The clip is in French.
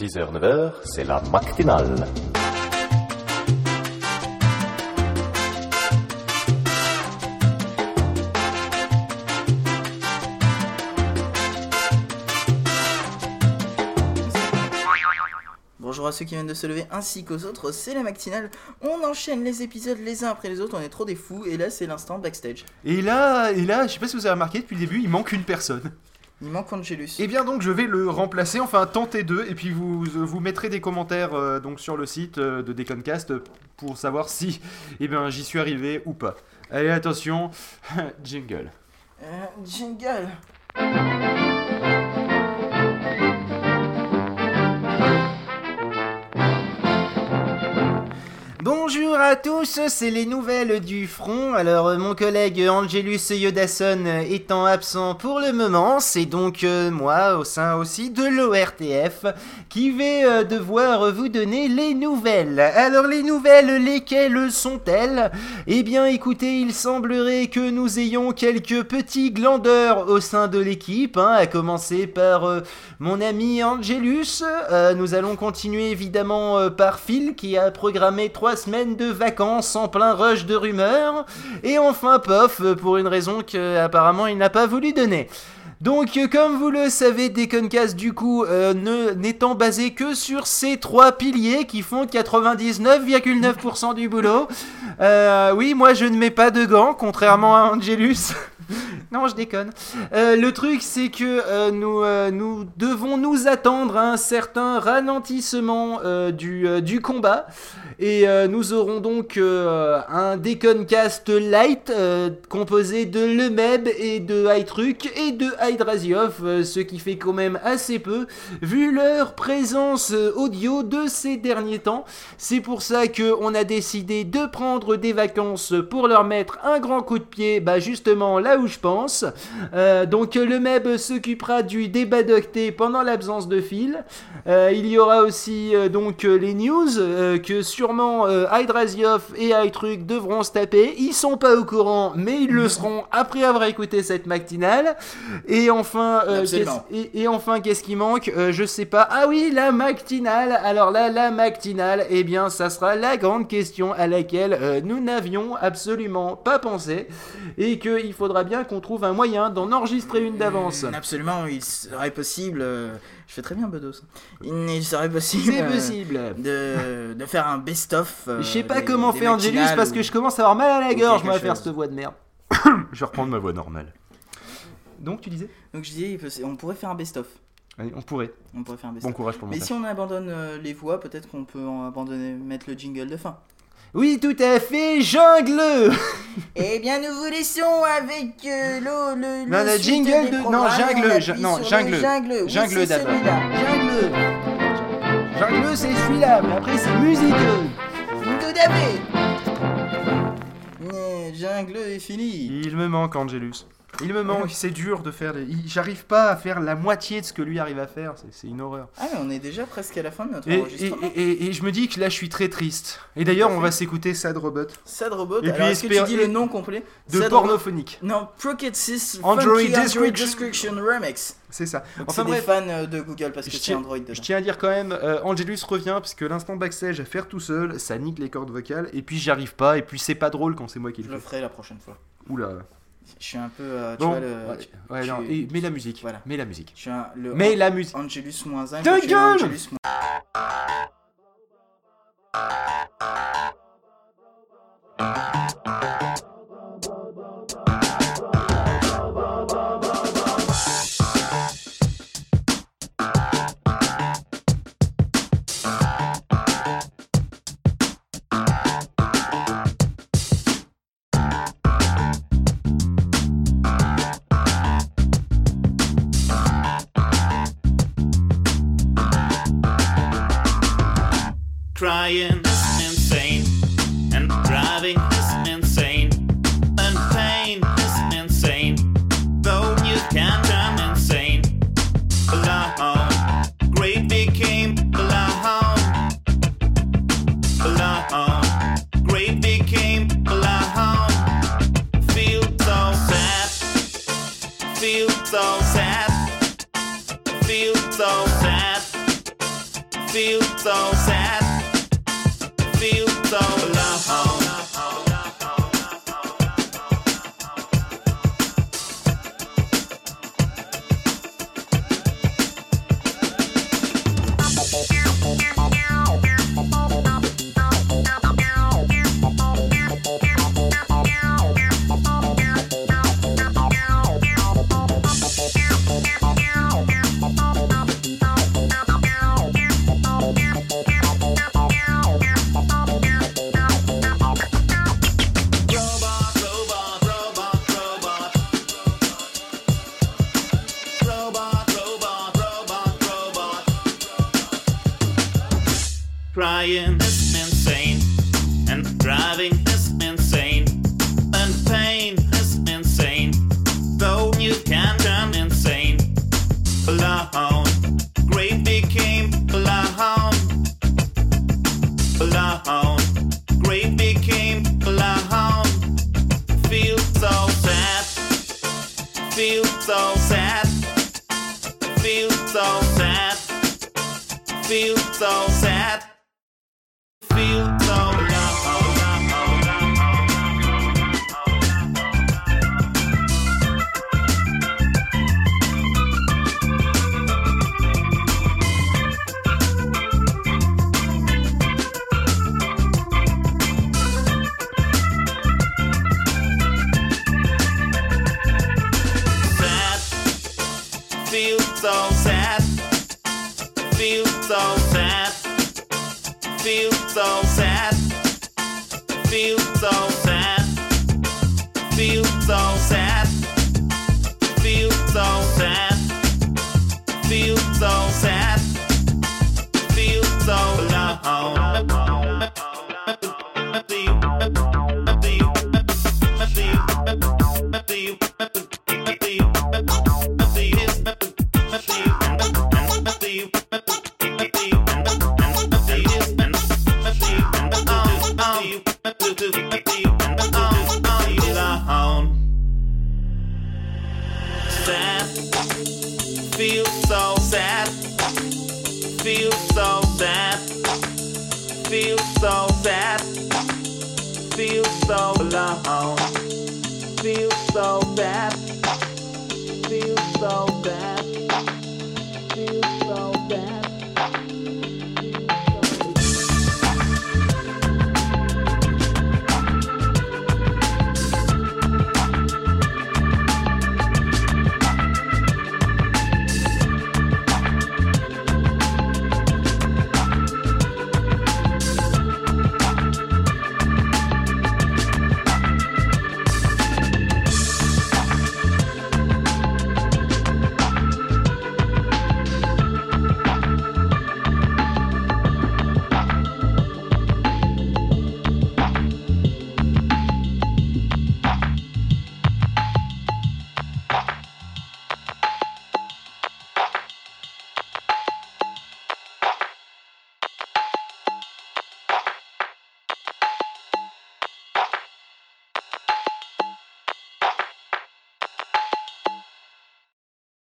6h, 9h, c'est la matinale. Bonjour à ceux qui viennent de se lever ainsi qu'aux autres, c'est la matinale. On enchaîne les épisodes les uns après les autres, on est trop des fous et là c'est l'instant backstage. Et là, et là, je sais pas si vous avez remarqué, depuis le début, il manque une personne. Il manque Angelus. Et bien donc je vais le remplacer, enfin tenter d'eux, et puis vous, vous mettrez des commentaires euh, donc sur le site euh, de Deconcast pour savoir si eh bien, j'y suis arrivé ou pas. Allez attention, jingle. Euh, jingle. Bonjour à tous, c'est les nouvelles du front. Alors euh, mon collègue Angelus Yodasson étant absent pour le moment, c'est donc euh, moi au sein aussi de l'ORTF qui vais euh, devoir vous donner les nouvelles. Alors les nouvelles, lesquelles sont-elles? Eh bien écoutez, il semblerait que nous ayons quelques petits glandeurs au sein de l'équipe, hein, à commencer par mon ami Angelus. nous allons continuer évidemment par Phil qui a programmé trois de vacances en plein rush de rumeurs. Et enfin Pof, pour une raison que apparemment il n'a pas voulu donner. Donc, comme vous le savez, Deconcast, du coup, euh, n'étant basé que sur ces trois piliers qui font 99,9% du boulot. Euh, oui, moi je ne mets pas de gants, contrairement à Angelus. non, je déconne. Euh, le truc, c'est que nous, nous devons nous attendre à un certain ralentissement du, du combat. Et nous aurons donc un Deconcast Light composé de Lemeb et de iTruc et de Hydrasiov, ce qui fait quand même assez peu vu leur présence audio de ces derniers temps. C'est pour ça qu'on a décidé de prendre des vacances pour leur mettre un grand coup de pied, bah justement là où je pense. donc le MEB s'occupera du débat d'octet pendant l'absence de fil. il y aura aussi donc les news que sûrement Hydrasiov et iTruc devront se taper. Ils sont pas au courant, mais ils le seront après avoir écouté cette matinale. Et enfin, qu'est-ce, et, enfin, qu'est-ce qui manque Je sais pas. Ah oui, la matinale. Alors là, la matinale, eh bien, ça sera la grande question à laquelle nous n'avions absolument pas pensé. Et qu'il faudra bien qu'on trouve un moyen d'en enregistrer une d'avance. absolument, il serait possible. Je fais très bien Bedos. Il serait possible. C'est possible. De, de, faire un best-of. je sais pas comment faire Angelus parce que je commence à avoir mal à la gorge, moi, à faire cette voix de merde. je vais reprendre ma voix normale. Donc, tu disais? Donc, je disais, on pourrait faire un best-of. on pourrait. On pourrait faire un best-of. Bon courage pour le Mais si on abandonne les voix, peut-être qu'on peut abandonner, mettre le jingle de fin. Oui, tout à fait, jungle. Eh bien, nous vous laissons avec euh, le, le, Non, le jingle de... Non, jungle, non, jungle, jungle, jungle d'abord. Jungle. Jungle, c'est celui-là, mais après, c'est musique. Tout à fait. Jungle est fini. Il me manque, Angelus. Il me manque, c'est dur de faire. J'arrive pas à faire la moitié de ce que lui arrive à faire, c'est une horreur. Ah, mais on est déjà presque à la fin de notre et, enregistrement. Et, je me dis que là, je suis très triste. Et d'ailleurs, on va s'écouter Sad Robot. Sad Robot, et alors est-ce que tu dis le nom complet De pornophonique. Non, Pocket 6 Android, Android Description Remix. C'est ça. enfin, c'est des fans de Google parce que c'est Android. Je tiens à dire quand même, euh, Angelus revient parce que l'instant backstage à faire tout seul, ça nique les cordes vocales. Et puis j'y arrive pas. Et puis c'est pas drôle quand c'est moi qui le fais. Je le ferai la prochaine fois. Oula. Je suis un peu. Euh, tu vois, le, ouais, non, et, mets la musique. Voilà. Mets la musique. Je suis un, le mets la musique. Angelus moins 1. Ta gueule feel so sad, feel so Crying is insane, and driving is insane, and pain is insane. Though you can turn insane alone. Great became alone, alone. Great became alone. Feel so sad. Feel so sad. Feel so sad. Feel so sad. Feel Feel so sad. Feel so sad. Feel so sad. Feel so sad. Feel so sad. Sad, feel so sad, feel so sad, feel so sad, feel so